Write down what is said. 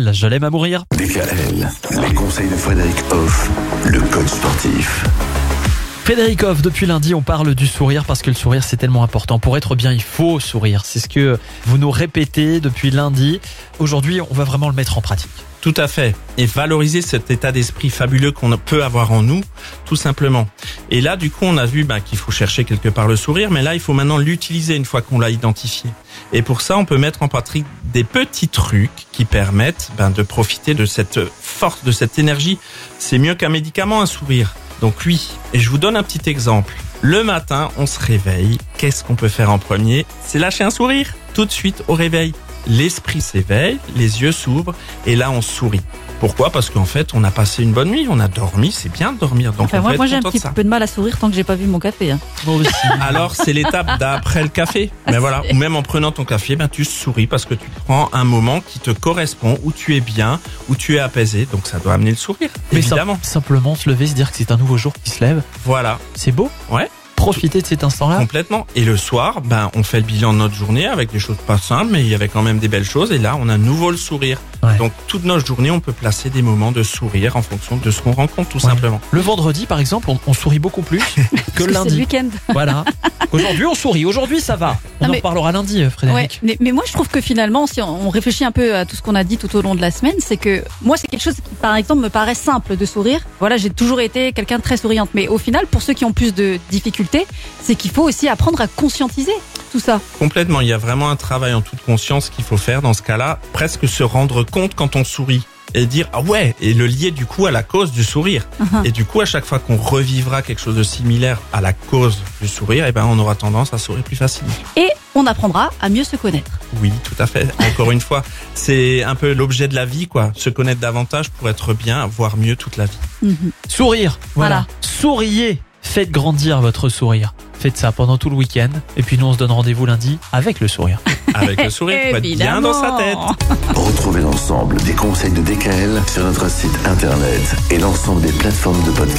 Je l'aime à mourir. Hoff, depuis lundi, on parle du sourire parce que le sourire c'est tellement important. Pour être bien, il faut sourire. C'est ce que vous nous répétez depuis lundi. Aujourd'hui, on va vraiment le mettre en pratique. Tout à fait. Et valoriser cet état d'esprit fabuleux qu'on peut avoir en nous, tout simplement. Et là, du coup, on a vu bah, qu'il faut chercher quelque part le sourire, mais là, il faut maintenant l'utiliser une fois qu'on l'a identifié. Et pour ça, on peut mettre en pratique des petits trucs qui permettent ben, de profiter de cette force, de cette énergie. C'est mieux qu'un médicament, un sourire. Donc oui, et je vous donne un petit exemple. Le matin, on se réveille. Qu'est-ce qu'on peut faire en premier? C'est lâcher un sourire tout de suite au réveil l'esprit s'éveille, les yeux s'ouvrent et là on sourit. Pourquoi? Parce qu'en fait, on a passé une bonne nuit, on a dormi, c'est bien de dormir. Donc moi, moi j'ai un petit peu de mal à sourire tant que j'ai pas vu mon café. Hein. Alors c'est l'étape d'après le café. Mais ben voilà, ou même en prenant ton café, ben tu souris parce que tu prends un moment qui te correspond, où tu es bien, où tu es apaisé. Donc ça doit amener le sourire. Mais évidemment. simplement se lever, se dire que c'est un nouveau jour qui se lève. Voilà. C'est beau? Ouais profiter de cet instant-là Complètement. Et le soir, ben, on fait le bilan de notre journée avec des choses pas simples, mais il y avait quand même des belles choses. Et là, on a nouveau le sourire. Donc, toute notre journée, on peut placer des moments de sourire en fonction de ce qu'on rencontre, tout simplement. Le vendredi, par exemple, on, sourit beaucoup plus que lundi. C'est le week-end. Voilà. Aujourd'hui, on sourit. Aujourd'hui, ça va. On en reparlera lundi, euh, Frédéric. mais, mais, moi, je trouve que finalement, si on réfléchit un peu à tout ce qu'on a dit tout au long de la semaine, c'est que moi, c'est quelque chose qui, par exemple, me paraît simple de sourire. Voilà, j'ai toujours été quelqu'un de très souriante. Mais au final, pour ceux qui ont plus de difficultés, c'est qu'il faut aussi apprendre à conscientiser tout ça. Complètement. Il y a vraiment un travail en toute conscience qu'il faut faire dans ce cas-là. Presque se rendre compte quand on sourit et dire ah ouais et le lier du coup à la cause du sourire. Uh-huh. et du coup à chaque fois qu'on revivra quelque chose de similaire à la cause du sourire et eh ben on aura tendance à sourire plus facilement. Et on apprendra à mieux se connaître. Oui tout à fait. Encore une fois c'est un peu l'objet de la vie quoi. Se connaître davantage pour être bien voir mieux toute la vie. Mm-hmm. sourire voilà. souriez faites grandir votre sourire Faites ça pendant tout le week-end. Et puis nous, on se donne rendez-vous lundi avec le sourire. Avec le sourire, être bien dans sa tête. Retrouvez l'ensemble des conseils de DKL sur notre site internet et l'ensemble des plateformes de podcast.